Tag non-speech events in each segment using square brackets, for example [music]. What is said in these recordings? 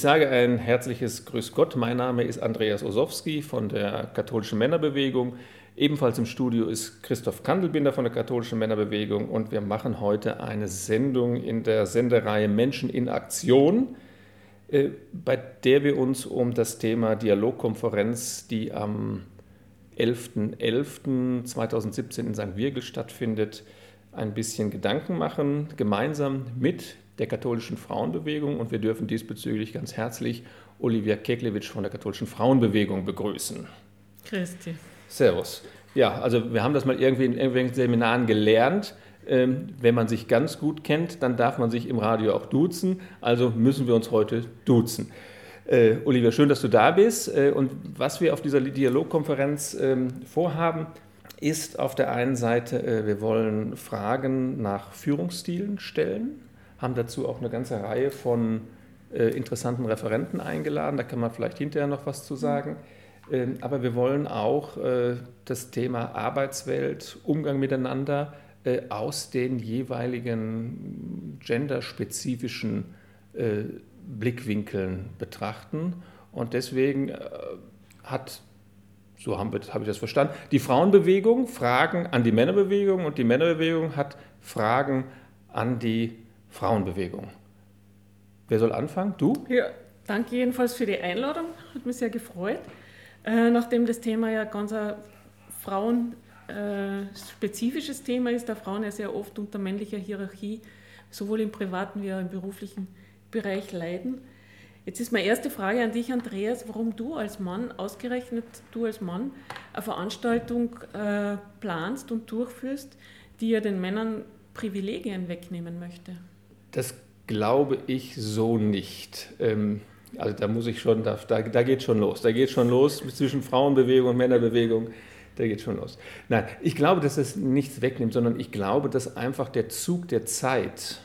Ich sage ein herzliches Grüß Gott. Mein Name ist Andreas Osowski von der Katholischen Männerbewegung. Ebenfalls im Studio ist Christoph Kandelbinder von der Katholischen Männerbewegung und wir machen heute eine Sendung in der Sendereihe Menschen in Aktion, äh, bei der wir uns um das Thema Dialogkonferenz, die am 11.11.2017 in St. Virgil stattfindet, ein bisschen Gedanken machen, gemeinsam mit der katholischen Frauenbewegung und wir dürfen diesbezüglich ganz herzlich Olivia Keklewitsch von der katholischen Frauenbewegung begrüßen. Christi. Servus. Ja, also wir haben das mal irgendwie in irgendwelchen Seminaren gelernt. Ähm, wenn man sich ganz gut kennt, dann darf man sich im Radio auch duzen. Also müssen wir uns heute duzen. Äh, Olivia, schön, dass du da bist. Äh, und was wir auf dieser Dialogkonferenz ähm, vorhaben, ist auf der einen Seite, äh, wir wollen Fragen nach Führungsstilen stellen haben dazu auch eine ganze Reihe von äh, interessanten Referenten eingeladen. Da kann man vielleicht hinterher noch was zu sagen. Ähm, aber wir wollen auch äh, das Thema Arbeitswelt, Umgang miteinander äh, aus den jeweiligen genderspezifischen äh, Blickwinkeln betrachten. Und deswegen äh, hat so habe hab ich das verstanden. Die Frauenbewegung Fragen an die Männerbewegung und die Männerbewegung hat Fragen an die Frauenbewegung. Wer soll anfangen? Du? Ja, danke jedenfalls für die Einladung. Hat mich sehr gefreut. Äh, nachdem das Thema ja ganz ein frauenspezifisches äh, Thema ist, da Frauen ja sehr oft unter männlicher Hierarchie sowohl im privaten wie auch im beruflichen Bereich leiden. Jetzt ist meine erste Frage an dich, Andreas, warum du als Mann, ausgerechnet du als Mann, eine Veranstaltung äh, planst und durchführst, die ja den Männern Privilegien wegnehmen möchte. Das glaube ich so nicht. Ähm, also da muss ich schon, da, da, da geht schon los. Da geht schon los zwischen Frauenbewegung und Männerbewegung. Da geht schon los. Nein, ich glaube, dass es nichts wegnimmt, sondern ich glaube, dass einfach der Zug der Zeit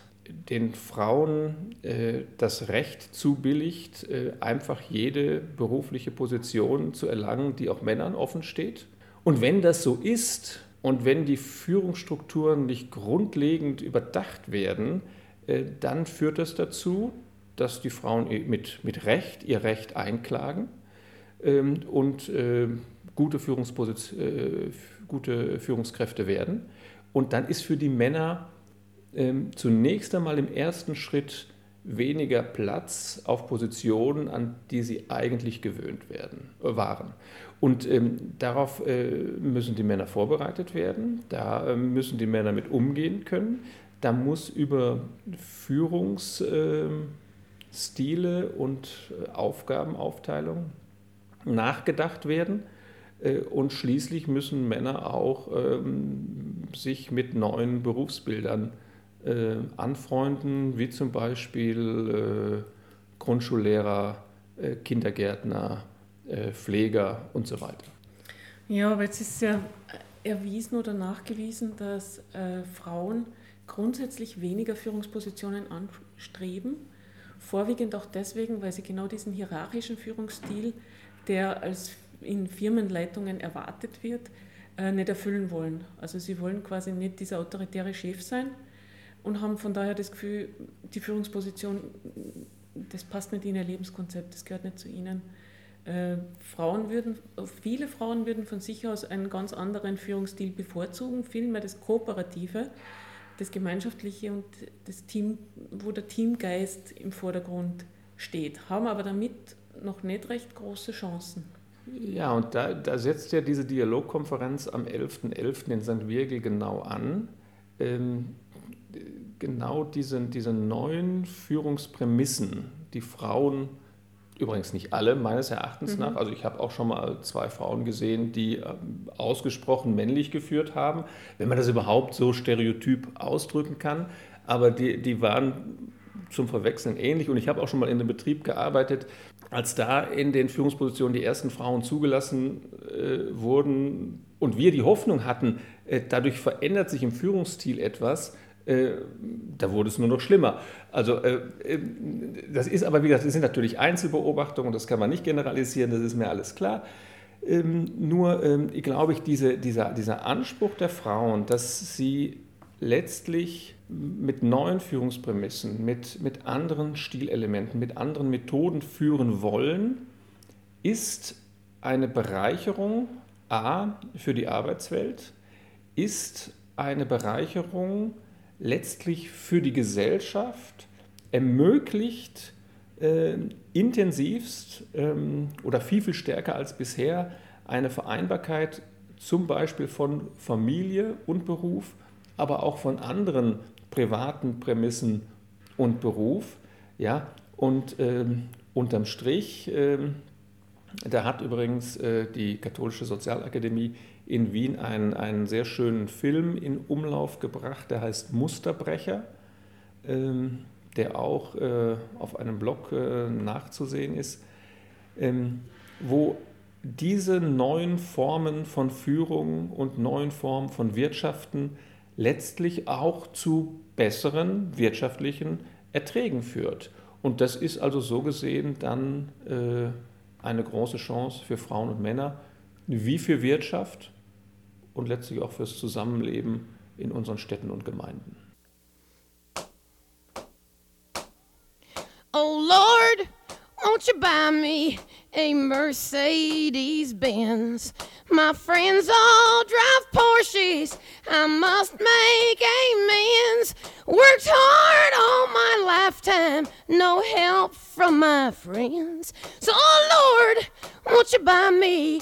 den Frauen äh, das Recht zubilligt, äh, einfach jede berufliche Position zu erlangen, die auch Männern offen steht. Und wenn das so ist und wenn die Führungsstrukturen nicht grundlegend überdacht werden, dann führt das dazu, dass die Frauen mit, mit Recht ihr Recht einklagen ähm, und äh, gute, äh, gute Führungskräfte werden. Und dann ist für die Männer ähm, zunächst einmal im ersten Schritt weniger Platz auf Positionen, an die sie eigentlich gewöhnt werden, waren. Und ähm, darauf äh, müssen die Männer vorbereitet werden, da äh, müssen die Männer mit umgehen können da muss über Führungsstile und äh, Aufgabenaufteilung nachgedacht werden. Äh, und schließlich müssen Männer auch ähm, sich mit neuen Berufsbildern äh, anfreunden, wie zum Beispiel Grundschullehrer, Kindergärtner, Pfleger und so weiter. Ja, aber jetzt ist ja erwiesen oder nachgewiesen, dass Frauen grundsätzlich weniger Führungspositionen anstreben. Vorwiegend auch deswegen, weil sie genau diesen hierarchischen Führungsstil, der als in Firmenleitungen erwartet wird, äh, nicht erfüllen wollen. Also sie wollen quasi nicht dieser autoritäre Chef sein und haben von daher das Gefühl, die Führungsposition, das passt nicht in ihr Lebenskonzept, das gehört nicht zu ihnen. Äh, Frauen würden, viele Frauen würden von sich aus einen ganz anderen Führungsstil bevorzugen, vielmehr das Kooperative das Gemeinschaftliche und das Team, wo der Teamgeist im Vordergrund steht, haben aber damit noch nicht recht große Chancen. Ja, und da, da setzt ja diese Dialogkonferenz am 11.11. .11. in St. Virgil genau an. Ähm, genau diese, diese neuen Führungsprämissen, die Frauen, übrigens nicht alle meines Erachtens mhm. nach, also ich habe auch schon mal zwei Frauen gesehen, die ähm, ausgesprochen männlich geführt haben, wenn man das überhaupt so stereotyp ausdrücken kann, aber die, die waren zum Verwechseln ähnlich. Und ich habe auch schon mal in einem Betrieb gearbeitet, als da in den Führungspositionen die ersten Frauen zugelassen äh, wurden und wir die Hoffnung hatten, äh, dadurch verändert sich im Führungsstil etwas, äh, da wurde es nur noch schlimmer. Also äh, äh, das ist aber, wie gesagt, das sind natürlich Einzelbeobachtungen, das kann man nicht generalisieren, das ist mir alles klar. Ähm, nur ähm, glaube ich, diese, dieser, dieser Anspruch der Frauen, dass sie letztlich mit neuen Führungsprämissen, mit, mit anderen Stilelementen, mit anderen Methoden führen wollen, ist eine Bereicherung A für die Arbeitswelt, ist eine Bereicherung letztlich für die Gesellschaft, ermöglicht äh, intensivst ähm, oder viel, viel stärker als bisher eine Vereinbarkeit zum Beispiel von Familie und Beruf, aber auch von anderen privaten Prämissen und Beruf. Ja? Und ähm, unterm Strich, ähm, da hat übrigens äh, die Katholische Sozialakademie in Wien einen, einen sehr schönen Film in Umlauf gebracht, der heißt Musterbrecher, ähm, der auch äh, auf einem Blog äh, nachzusehen ist, ähm, wo diese neuen Formen von Führung und neuen Formen von Wirtschaften letztlich auch zu besseren wirtschaftlichen Erträgen führt. Und das ist also so gesehen dann äh, eine große Chance für Frauen und Männer, wie für Wirtschaft und letztlich auch fürs Zusammenleben in unseren Städten und Gemeinden. Oh Lord, won't you buy me a Mercedes Benz? My friends all drive Porsches. I must make amends. Worked hard all my lifetime, no help from my friends. So, oh Lord, won't you buy me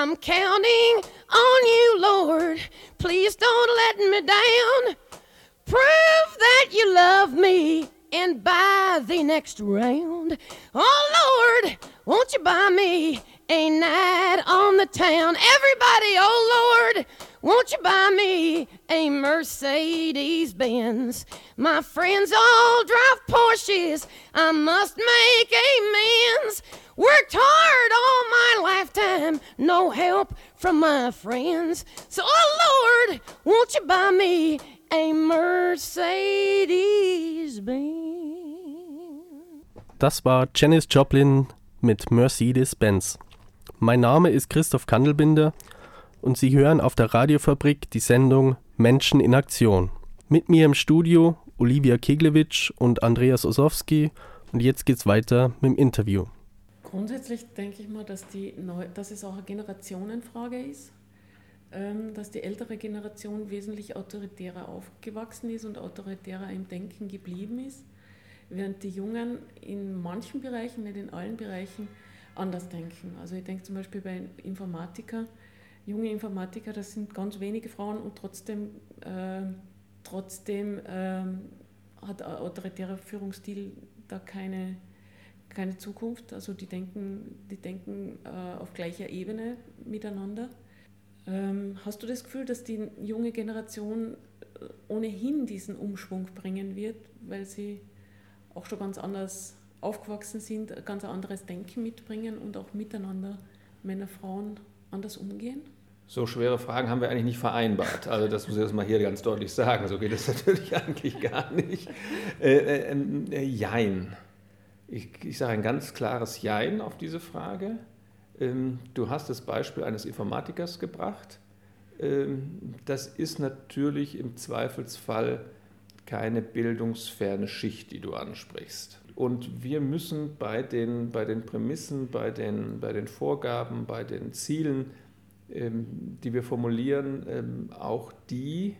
I'm counting on you, Lord. Please don't let me down. Prove that you love me and buy the next round. Oh Lord, won't you buy me a night on the town. Everybody, oh Lord, won't you buy me a Mercedes Benz? My friends all drive Porsches. I must make amends. Worked hard all my lifetime, no help from my friends. So, oh Lord, won't you buy me a Mercedes Benz? Das war Janis Joplin mit Mercedes-Benz. Mein Name ist Christoph Kandelbinder und Sie hören auf der Radiofabrik die Sendung Menschen in Aktion. Mit mir im Studio Olivia Keglewitsch und Andreas Osowski und jetzt geht's weiter mit dem Interview. Grundsätzlich denke ich mal, dass, die Neu dass es auch eine Generationenfrage ist, ähm, dass die ältere Generation wesentlich autoritärer aufgewachsen ist und autoritärer im Denken geblieben ist, während die Jungen in manchen Bereichen, nicht in allen Bereichen, anders denken. Also ich denke zum Beispiel bei Informatiker, junge Informatiker, das sind ganz wenige Frauen und trotzdem, äh, trotzdem äh, hat autoritärer Führungsstil da keine, keine Zukunft. Also die denken, die denken äh, auf gleicher Ebene miteinander. Ähm, hast du das Gefühl, dass die junge Generation äh, ohnehin diesen Umschwung bringen wird, weil sie auch schon ganz anders aufgewachsen sind, ganz anderes Denken mitbringen und auch miteinander Männer, Frauen anders umgehen? So schwere Fragen haben wir eigentlich nicht vereinbart. Also das muss ich jetzt mal hier ganz deutlich sagen. So geht es [laughs] natürlich eigentlich gar nicht. Äh, äh, ähm, äh, jein. Ich, ich, sage ein ganz klares Jein auf diese Frage. Ähm, du hast das Beispiel eines Informatikers gebracht. Ähm, das ist natürlich im Zweifelsfall keine bildungsferne Schicht, die du ansprichst. Und wir müssen bei den, bei den Prämissen, bei den, bei den Vorgaben, bei den Zielen, ähm, die wir formulieren, auch die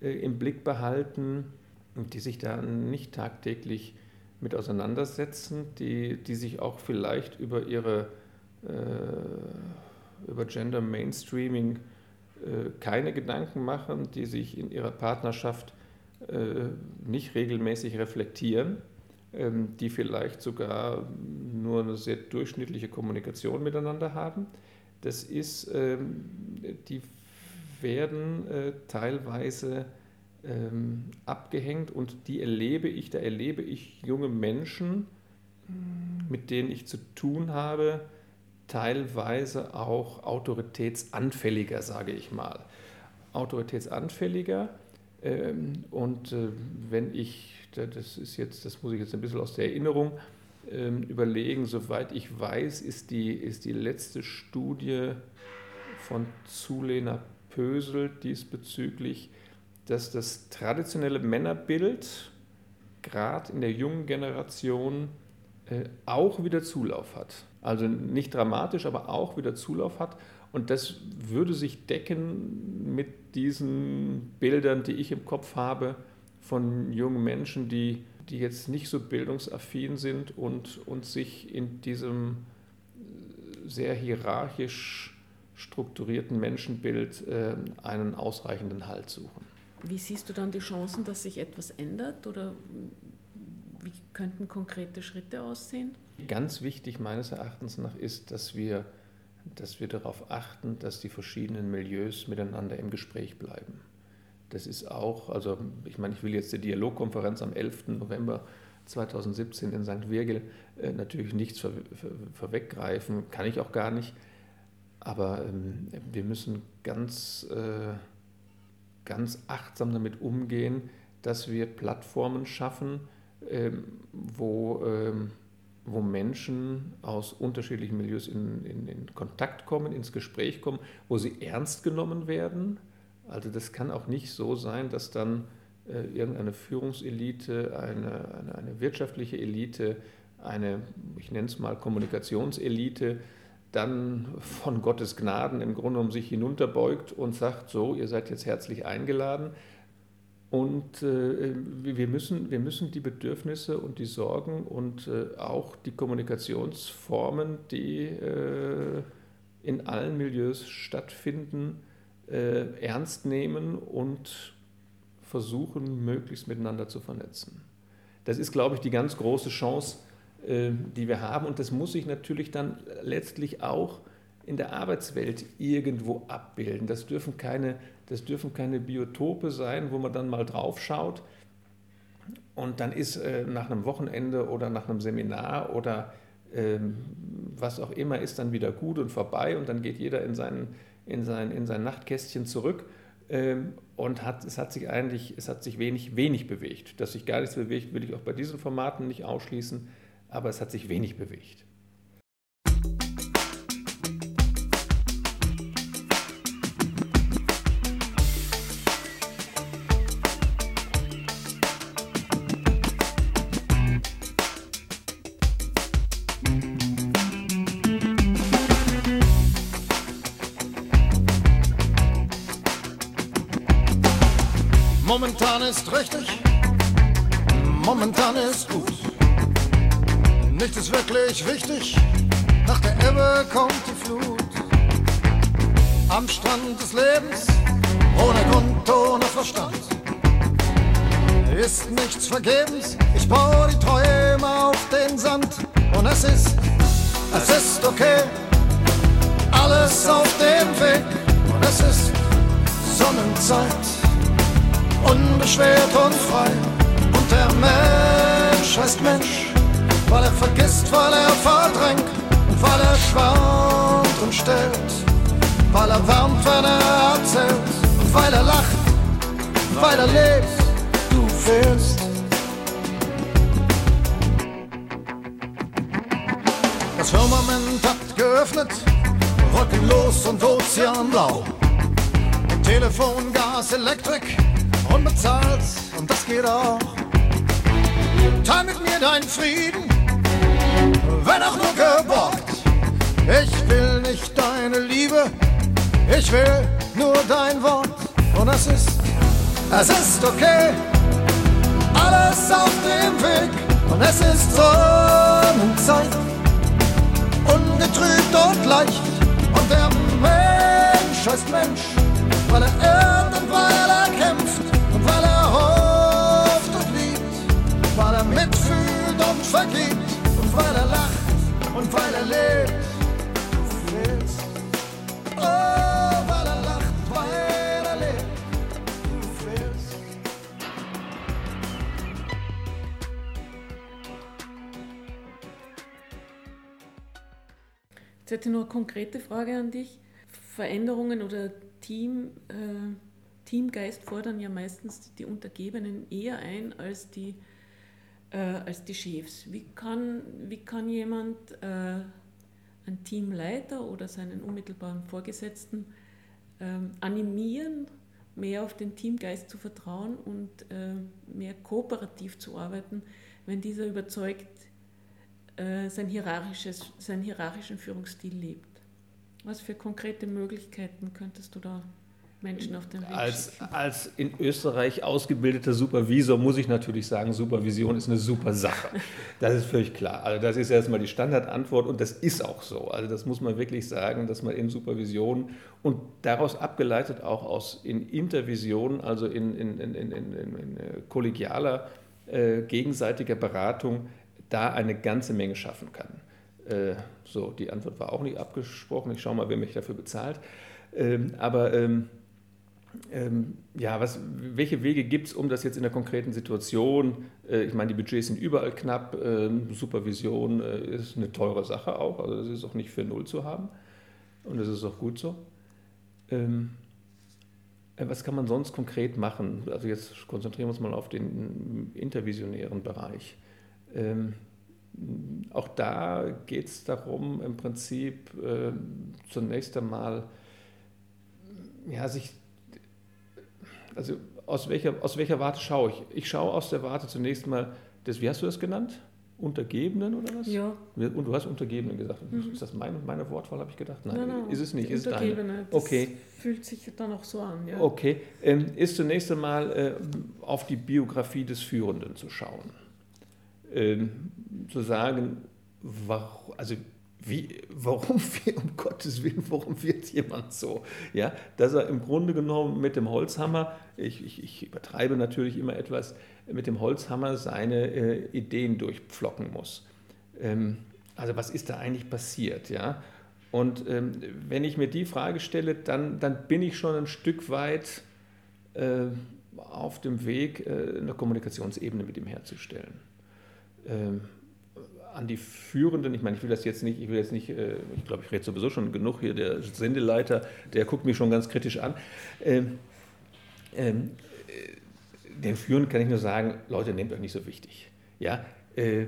äh, im Blick behalten, die sich da nicht tagtäglich mit auseinandersetzen, die, die sich auch vielleicht über ihre äh, über Gender Mainstreaming äh, keine Gedanken machen, die sich in ihrer Partnerschaft äh, nicht regelmäßig reflektieren, ähm, die vielleicht sogar nur eine sehr durchschnittliche Kommunikation miteinander haben. Das ist, ähm, die werden äh, teilweise ähm, abgehängt und die erlebe ich, da erlebe ich junge Menschen, mit denen ich zu tun habe, teilweise auch autoritätsanfälliger, sage ich mal. Autoritätsanfälliger. Ähm, und äh, wenn ich, das ist jetzt, das muss ich jetzt ein bisschen aus der Erinnerung ähm, überlegen, soweit ich weiß, ist die, ist die letzte Studie von Zulehner Pösel diesbezüglich, dass das traditionelle Männerbild gerade in der jungen Generation äh, auch wieder Zulauf hat. Also nicht dramatisch, aber auch wieder Zulauf hat. Und das würde sich decken mit diesen Bildern, die ich im Kopf habe von jungen Menschen, die, die jetzt nicht so bildungsaffin sind und, und sich in diesem sehr hierarchisch strukturierten Menschenbild äh, einen ausreichenden Halt suchen. Wie siehst du dann die Chancen, dass sich etwas ändert oder wie könnten konkrete Schritte aussehen? Ganz wichtig meines Erachtens nach ist, dass wir, dass wir darauf achten, dass die verschiedenen Milieus miteinander im Gespräch bleiben. Das ist auch, also ich meine, ich will jetzt die Dialogkonferenz am 11. November 2017 in St. Virgil äh, natürlich nichts vor, vor, vorweggreifen, kann ich auch gar nicht. Aber ähm, wir müssen ganz, äh, ganz achtsam damit umgehen, dass wir Plattformen schaffen, ähm, wo, ähm, wo Menschen aus unterschiedlichen Milieus in, in, in Kontakt kommen, ins Gespräch kommen, wo sie ernst genommen werden. Also das kann auch nicht so sein, dass dann äh, irgendeine Führungselite, eine, eine, eine, wirtschaftliche Elite, eine, ich nenne es mal Kommunikationselite, dann von Gottes Gnaden im Grunde um sich hinunterbeugt und sagt, so, ihr seid jetzt herzlich eingeladen. Und äh, wir, müssen, wir müssen die Bedürfnisse und die Sorgen und äh, auch die Kommunikationsformen, die äh, in allen Milieus stattfinden, äh, ernst nehmen und versuchen, möglichst miteinander zu vernetzen. Das ist, glaube ich, die ganz große Chance, die wir haben. Und das muss sich natürlich dann letztlich auch in der Arbeitswelt irgendwo abbilden. Das dürfen keine, das dürfen keine Biotope sein, wo man dann mal drauf schaut und dann ist äh, nach einem Wochenende oder nach einem Seminar oder ähm, was auch immer ist dann wieder gut und vorbei und dann geht jeder in sein, in sein, in sein Nachtkästchen zurück ähm, und hat, es hat sich eigentlich, es hat sich wenig, wenig bewegt. Dass sich gar nichts bewegt, will ich auch bei diesen Formaten nicht ausschließen, aber es hat sich wenig bewegt. Momentan ist richtig, momentan ist gut. Nichts ist wirklich wichtig, nach der Ebbe kommt die Flut. Am Strand des Lebens, ohne Grund, ohne Verstand. Ist nichts vergebens, ich baue die Träume auf den Sand. Und es ist, es ist okay, alles auf dem Weg. Und es ist Sonnenzeit unbeschwert und frei. Und der Mensch heißt Mensch, weil er vergisst, weil er verdrängt und weil er schwant und stellt, weil er wärmt, wenn er erzählt und weil er lacht, weil er lebt, du fehlst. Das Firmament hat geöffnet, wolkenlos und ozeanblau. Telefon, Gas, Elektrik, unbezahlt und das geht auch. Teil mit mir deinen Frieden, wenn auch nur geborgt. Ich will nicht deine Liebe, ich will nur dein Wort. Und es ist, es ist okay, alles auf dem Weg. Und es ist Sonnenzeit, ungetrübt und leicht. Und der Mensch heißt Mensch, weil er weil er lebt. Du fehlst. Oh, weil er lacht, weil er lebt. Du fehlst. Jetzt hätte ich noch eine konkrete Frage an dich. Veränderungen oder Team, äh, Teamgeist fordern ja meistens die Untergebenen eher ein als die, äh, als die Chefs. Wie kann, wie kann jemand äh, einen Teamleiter oder seinen unmittelbaren Vorgesetzten ähm, animieren, mehr auf den Teamgeist zu vertrauen und äh, mehr kooperativ zu arbeiten, wenn dieser überzeugt äh, sein hierarchisches, seinen hierarchischen Führungsstil lebt. Was für konkrete Möglichkeiten könntest du da Menschen auf den Weg Als, als in Österreich ausgebildeter Supervisor muss ich natürlich sagen, Supervision ist eine super Sache. Das ist völlig klar. Also das ist erstmal die Standardantwort und das ist auch so. Also das muss man wirklich sagen, dass man in Supervision und daraus abgeleitet auch aus in Intervision, also in, in, in, in, in, in äh, kollegialer, äh, gegenseitiger Beratung, da eine ganze Menge schaffen kann. Äh, so, die Antwort war auch nicht abgesprochen. Ich schaue mal, wer mich dafür bezahlt. Ähm, aber ähm, ähm, ja, was, welche Wege gibt es, um das jetzt in der konkreten Situation, äh, ich meine, die Budgets sind überall knapp, ähm, Supervision äh, ist eine teure Sache auch, also das ist auch nicht für null zu haben und das ist auch gut so. Ähm, äh, was kann man sonst konkret machen? Also jetzt konzentrieren wir uns mal auf den intervisionären Bereich. Ähm, auch da geht es darum, im Prinzip äh, zunächst einmal ja, sich also aus welcher, aus welcher Warte schaue ich? Ich schaue aus der Warte zunächst mal des, wie hast du das genannt? Untergebenen oder was? Ja. Und du hast Untergebenen gesagt. Ist das meine, meine Wortwahl, habe ich gedacht? Nein, Nein, nein, ist es nicht, ist. Untergebene, das Okay, Fühlt sich dann auch so an, ja. okay. Ähm, ist zunächst einmal äh, auf die Biografie des Führenden zu schauen. Ähm, zu sagen, warum, also wie, warum, [laughs] um Gottes Willen, warum wird jemand so? Ja, dass er im Grunde genommen mit dem Holzhammer, ich, ich, ich übertreibe natürlich immer etwas, mit dem Holzhammer seine äh, Ideen durchpflocken muss. Ähm, also was ist da eigentlich passiert? Ja? Und ähm, wenn ich mir die Frage stelle, dann, dann bin ich schon ein Stück weit äh, auf dem Weg, äh, eine Kommunikationsebene mit ihm herzustellen. Ähm, an die Führenden, ich meine, ich will das jetzt nicht, ich will jetzt nicht, äh, ich glaube, ich rede sowieso schon genug hier, der Sendeleiter, der guckt mich schon ganz kritisch an. Ähm, ähm, äh, den Führenden kann ich nur sagen, Leute, nehmt euch nicht so wichtig. Ja, äh,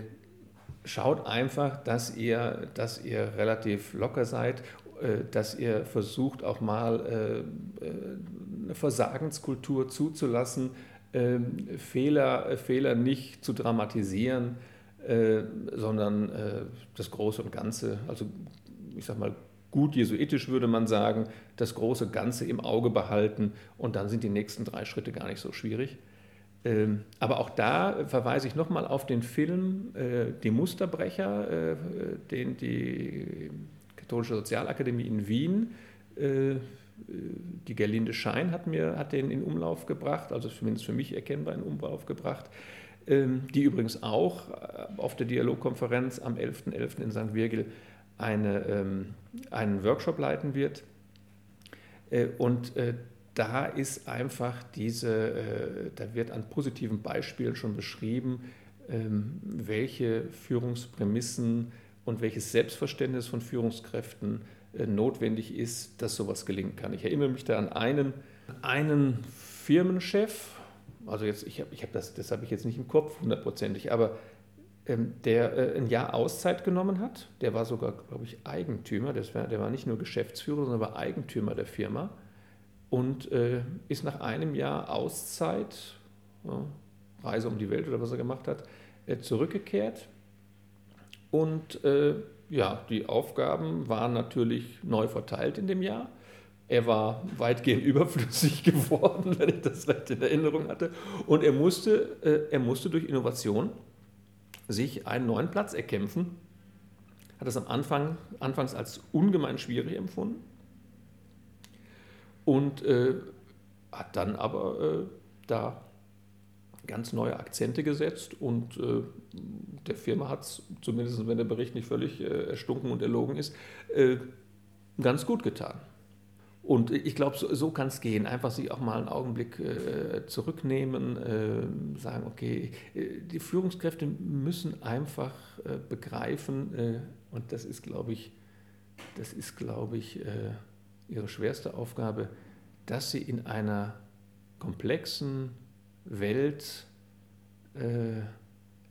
schaut einfach, dass ihr, dass ihr relativ locker seid, äh, dass ihr versucht auch mal äh, äh, eine Versagenskultur zuzulassen, ähm, Fehler, Fehler nicht zu dramatisieren, äh, sondern äh, das Große und Ganze, also ich sag mal, gut jesuitisch würde man sagen, das große Ganze im Auge behalten und dann sind die nächsten drei Schritte gar nicht so schwierig. Ähm, aber auch da verweise ich nochmal auf den Film äh, Die Musterbrecher, äh, den die Katholische Sozialakademie in Wien, äh, die Gerlinde Schein hat, mir, hat den in Umlauf gebracht, also zumindest für mich erkennbar in Umlauf gebracht, die übrigens auch äh, auf der Dialogkonferenz am 11.11. .11. in St. Virgil eine, ähm, einen Workshop leiten wird. Äh, und äh, da ist einfach diese, da wird an positiven Beispielen schon beschrieben, ähm, welche Führungsprämissen und welches Selbstverständnis von Führungskräften notwendig ist, dass sowas gelingen kann. Ich erinnere mich da an einen, einen Firmenchef, also jetzt, ich habe ich hab das, das habe ich jetzt nicht im Kopf hundertprozentig, aber ähm, der äh, ein Jahr Auszeit genommen hat, der war sogar, glaube ich, Eigentümer, das war, der war nicht nur Geschäftsführer, sondern war Eigentümer der Firma und äh, ist nach einem Jahr Auszeit, ja, Reise um die Welt oder was er gemacht hat, äh, zurückgekehrt. Und äh, ja, die Aufgaben waren natürlich neu verteilt in dem Jahr. Er war weitgehend [laughs] überflüssig geworden, wenn ich das recht in Erinnerung hatte. Und er musste, äh, er musste durch Innovation sich einen neuen Platz erkämpfen. Hat das am Anfang, anfangs als ungemein schwierig empfunden und äh, hat dann aber äh, da ganz neue Akzente gesetzt und äh, der Firma hat es, zumindest wenn der Bericht nicht völlig äh, erstunken und erlogen ist, äh, ganz gut getan. Und ich glaube, so, so kann es gehen. Einfach sich auch mal einen Augenblick äh, zurücknehmen, äh, sagen, okay, äh, die Führungskräfte müssen einfach äh, begreifen, äh, und das ist, glaube ich, das ist, glaube ich, ihre schwerste Aufgabe, dass sie in einer komplexen Welt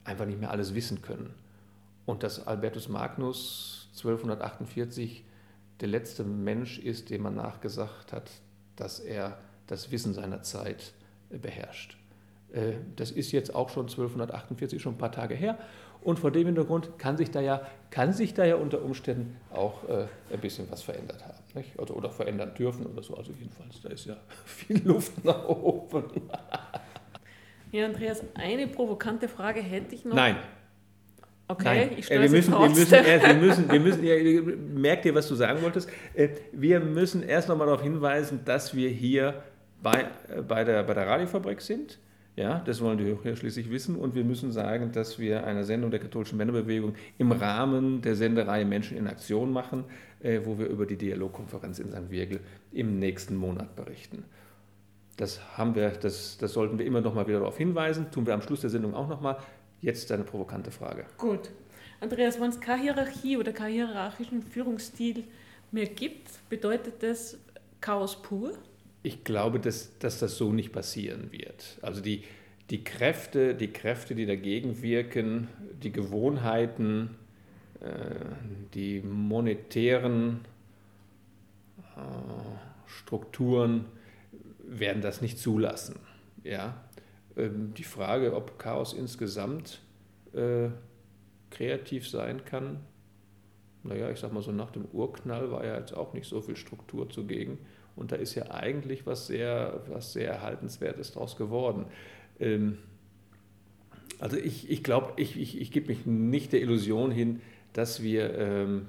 einfach nicht mehr alles wissen können. Und dass Albertus Magnus 1248 der letzte Mensch ist, dem man nachgesagt hat, dass er das Wissen seiner Zeit äh, beherrscht. Äh, das ist jetzt auch schon 1248, schon ein paar Tage her. Und vor dem Hintergrund kann sich da ja, kann sich da ja unter Umständen auch äh, ein bisschen was verändert haben. Nicht? Oder, oder verändern dürfen oder so. Also jedenfalls, da ist ja [laughs] viel Luft nach oben. ja, Andreas, eine provokante Frage hätte ich noch. Nein. Okay, Nein, ich äh, wir müssen, wir müssen, erst, wir müssen, wir müssen, ja, merkt ihr, was du sagen wolltest? Äh, Wir müssen erst nochmal darauf hinweisen, dass wir hier bei, äh, bei, der, bei der Radiofabrik sind. Ja, das wollen die Hörer schließlich wissen. Und wir müssen sagen, dass wir eine Sendung der katholischen Männerbewegung im Rahmen der Sendereihe Menschen in Aktion machen, wo wir über die Dialogkonferenz in St. Wirgel im nächsten Monat berichten. Das haben wir, das, das sollten wir immer noch mal wieder darauf hinweisen. Tun wir am Schluss der Sendung auch noch mal. Jetzt eine provokante Frage. Gut. Andreas, wenn es keine Hierarchie oder keinen hierarchischen Führungsstil mehr gibt, bedeutet das Chaos pur? Ich glaube, dass, dass das so nicht passieren wird. Also die, die, Kräfte, die Kräfte, die dagegen wirken, die Gewohnheiten, äh, die monetären äh, Strukturen werden das nicht zulassen. Ja? Ähm, die Frage, ob Chaos insgesamt äh, kreativ sein kann, naja, ich sag mal so, nach dem Urknall war ja jetzt auch nicht so viel Struktur zugegen. Und da ist ja eigentlich was sehr, was sehr Erhaltenswertes daraus geworden. Ähm, also ich, ich glaube, ich, ich, ich gebe mich nicht der Illusion hin, dass wir, ähm,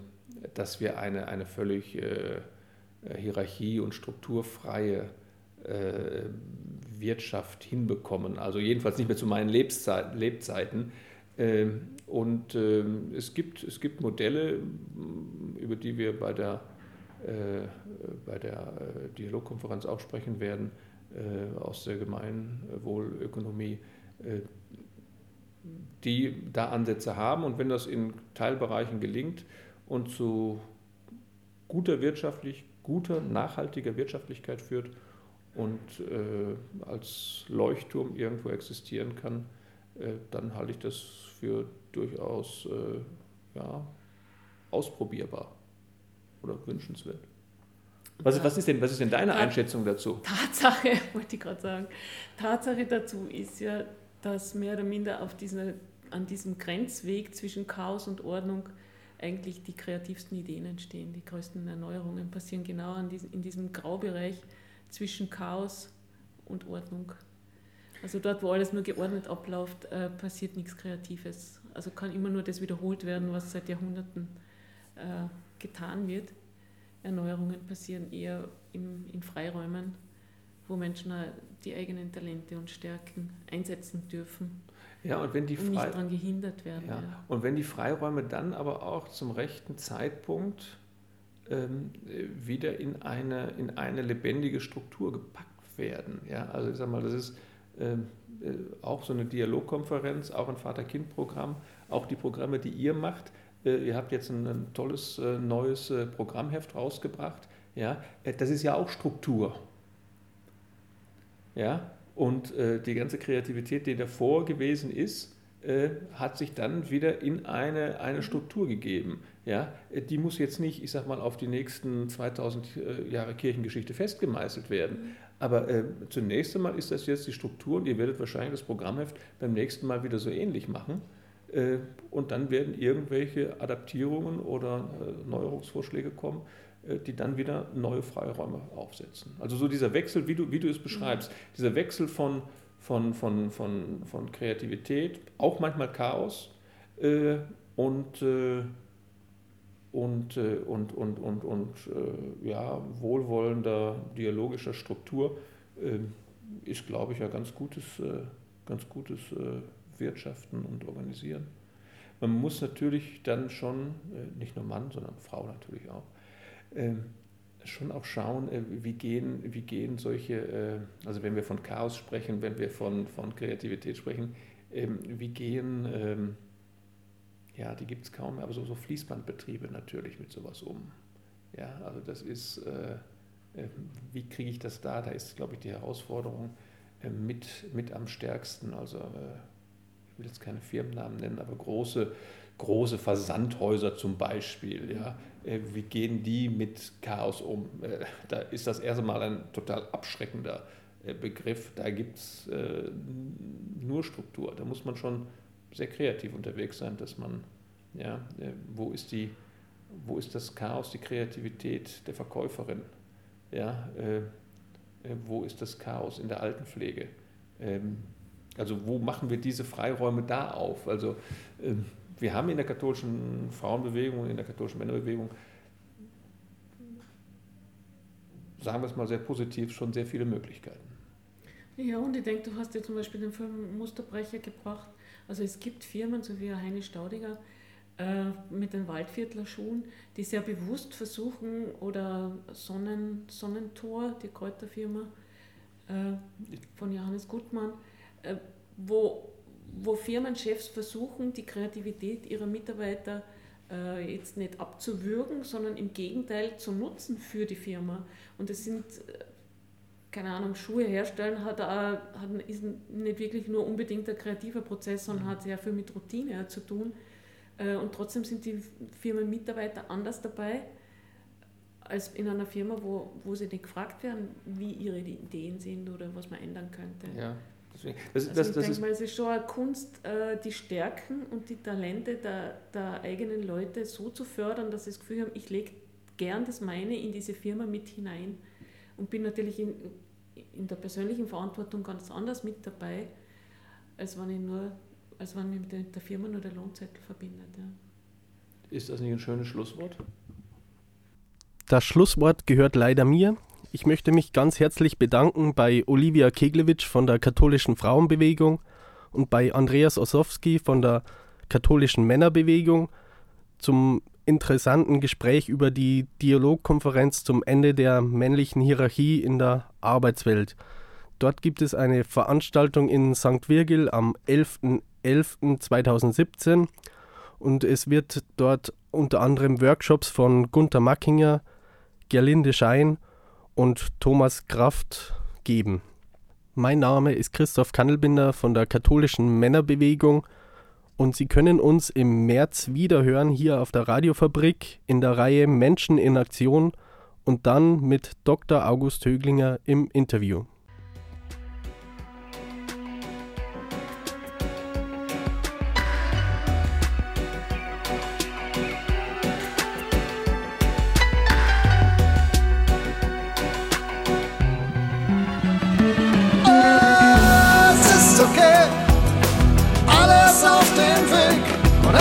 dass wir eine, eine völlig äh, hierarchie- und strukturfreie äh, Wirtschaft hinbekommen. Also jedenfalls nicht mehr zu meinen Lebzeiten. Ähm, und ähm, es gibt, es gibt Modelle, über die wir bei der, äh, bei der äh, Dialogkonferenz auch sprechen werden, aus der Gemeinwohlökonomie, die da Ansätze haben. Und wenn das in Teilbereichen gelingt und zu guter wirtschaftlich, guter, nachhaltiger Wirtschaftlichkeit führt, und äh, als Leuchtturm irgendwo existieren kann, äh, dann halte ich das für durchaus äh, ja, ausprobierbar oder wünschenswert. Was, was, ist denn, was ist denn deine Einschätzung dazu? Tatsache, [laughs] wollte ich gerade sagen, Tatsache dazu ist ja, dass mehr oder minder auf diesen, an diesem Grenzweg zwischen Chaos und Ordnung eigentlich die kreativsten Ideen entstehen, die größten Erneuerungen passieren genau an diesem, in diesem Graubereich zwischen Chaos und Ordnung. Also dort, wo alles nur geordnet abläuft, äh, passiert nichts Kreatives. Also kann immer nur das wiederholt werden, was seit Jahrhunderten äh, getan wird. Erneuerungen passieren eher im, in Freiräumen, wo Menschen die eigenen Talente und Stärken einsetzen dürfen. Ja, und wenn die und nicht daran gehindert werden. Ja. Ja. Und wenn die Freiräume dann aber auch zum rechten Zeitpunkt ähm, wieder in eine, in eine lebendige Struktur gepackt werden. Ja? Also ich sage mal, das ist ähm, äh, auch so eine Dialogkonferenz, auch ein Vater-Kind-Programm, auch die Programme, die ihr macht. Äh, ihr habt jetzt ein, tolles äh, neues Programmheft rausgebracht. Ja? Das ist ja auch Struktur. Ja? Und die ganze Kreativität, die davor gewesen ist, äh, hat sich dann wieder in eine, eine Struktur gegeben. Ja, die muss jetzt nicht, ich sag mal, auf die nächsten 2000 äh, Jahre Kirchengeschichte festgemeißelt werden. Aber äh, zunächst einmal ist das jetzt die Struktur und ihr werdet wahrscheinlich das Programmheft beim nächsten Mal wieder so ähnlich machen. Äh, und dann werden irgendwelche Adaptierungen oder äh, Neuerungsvorschläge kommen, äh, die dann wieder neue Freiräume aufsetzen. Also so dieser Wechsel, wie du, wie du es beschreibst, mhm. dieser Wechsel von, von, von, von, von Kreativität, auch manchmal Chaos äh, und, äh, und, äh, und, und, und, und ja, wohlwollender dialogischer Struktur ist, glaube ich, ja ganz gutes, ganz gutes Wirtschaften und Organisieren. Man muss natürlich dann schon, nicht nur Mann, sondern Frau natürlich auch, schon auch schauen, äh, wie gehen, wie gehen solche, äh, also wenn wir von Chaos sprechen, wenn wir von, von Kreativität sprechen, ähm, wie gehen, ähm, ja, die gibt es kaum mehr, aber so, so Fließbandbetriebe natürlich mit sowas um. Ja, also das ist, äh, wie kriege ich das da? Da ist, glaube ich, die Herausforderung mit, mit am stärksten. Also ich will jetzt keine Firmennamen nennen, aber große große Versandhäuser zum Beispiel, ja, äh, wie gehen die mit Chaos um? Äh, da ist das erste Mal ein total abschreckender äh, Begriff. Da gibt es nur Struktur. Da muss man schon sehr kreativ unterwegs sein, dass man, ja, wo ist die, wo ist das Chaos, die Kreativität der Verkäuferin? Ja, wo ist das Chaos in der Altenpflege? Ähm, also wo machen wir diese Freiräume da auf? Also ähm, wir haben in der katholischen Frauenbewegung in der katholischen Männerbewegung, sagen wir es mal sehr positiv, schon sehr viele Möglichkeiten. Ja, und ich denke, du hast ja zum Beispiel den Film Musterbrecher gebracht. Also es gibt Firmen, so wie Heine Staudiger, äh, mit den Waldviertler Schulen, die sehr bewusst versuchen, oder Sonnen, Sonnentor, die Kräuterfirma äh, von Johannes Gutmann, äh, wo wo Firmenchefs versuchen, die Kreativität ihrer Mitarbeiter äh, jetzt nicht abzuwürgen, sondern im Gegenteil zu nutzen für die Firma. Und das sind, äh, keine Ahnung, Schuhe herstellen hat, hat, ist nicht wirklich nur unbedingt ein kreativer Prozess, sondern hat sehr viel mit Routine zu tun. Äh, und trotzdem sind die Firmenmitarbeiter anders dabei als in einer Firma, wo, wo sie nicht gefragt werden, wie ihre Ideen sind oder was man ändern könnte. Ja. Das, also das, ich das denke mal, es ist schon eine Kunst, äh, die Stärken und die Talente der, der eigenen Leute so zu fördern, dass sie das Gefühl haben, ich lege gern das meine in diese Firma mit hinein und bin natürlich in, in der persönlichen Verantwortung ganz anders mit dabei, als wenn ich nur, als wenn mich mit der, der Firma nur der Lohnzettel verbindet. Ja. Ist das nicht ein schönes Schlusswort? Das Schlusswort gehört leider mir. Ich möchte mich ganz herzlich bedanken bei Olivia Keglewitsch von der Katholischen Frauenbewegung und bei Andreas Ossowski von der Katholischen Männerbewegung zum interessanten Gespräch über die Dialogkonferenz zum Ende der männlichen Hierarchie in der Arbeitswelt. Dort gibt es eine Veranstaltung in St. Virgil am 11.11.2017 und es wird dort unter anderem Workshops von Gunther Mackinger, Gerlinde Schein und Thomas Kraft geben. Mein Name ist Christoph Kandelbinder von der katholischen Männerbewegung und Sie können uns im März wiederhören hier auf der Radiofabrik in der Reihe Menschen in Aktion und dann mit Dr. August Höglinger im Interview.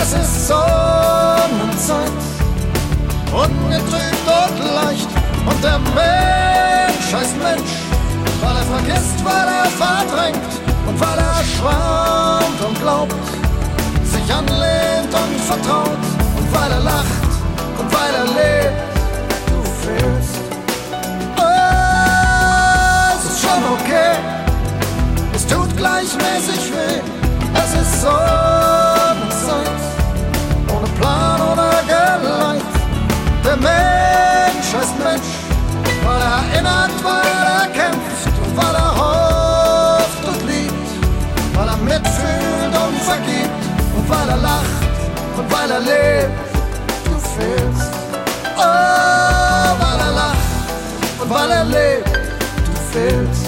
Es ist Sonnenzeit, ungetrübt und leicht. Und der Mensch heißt Mensch, weil er vergisst, weil er verdrängt und weil er schwant und glaubt, sich anlehnt und vertraut und weil er lacht und weil er lebt. Du fehlst. Es ist schon okay, es tut gleichmäßig weh. Es ist Sonnenzeit Plan oder Geleit. Der Mensch ist Mensch, weil er erinnert, weil er kämpft und weil er hofft und liebt, weil er mitfühlt und vergibt. er lebt, du fehlst. Oh, weil er lacht und weil er lebt, du fehlst.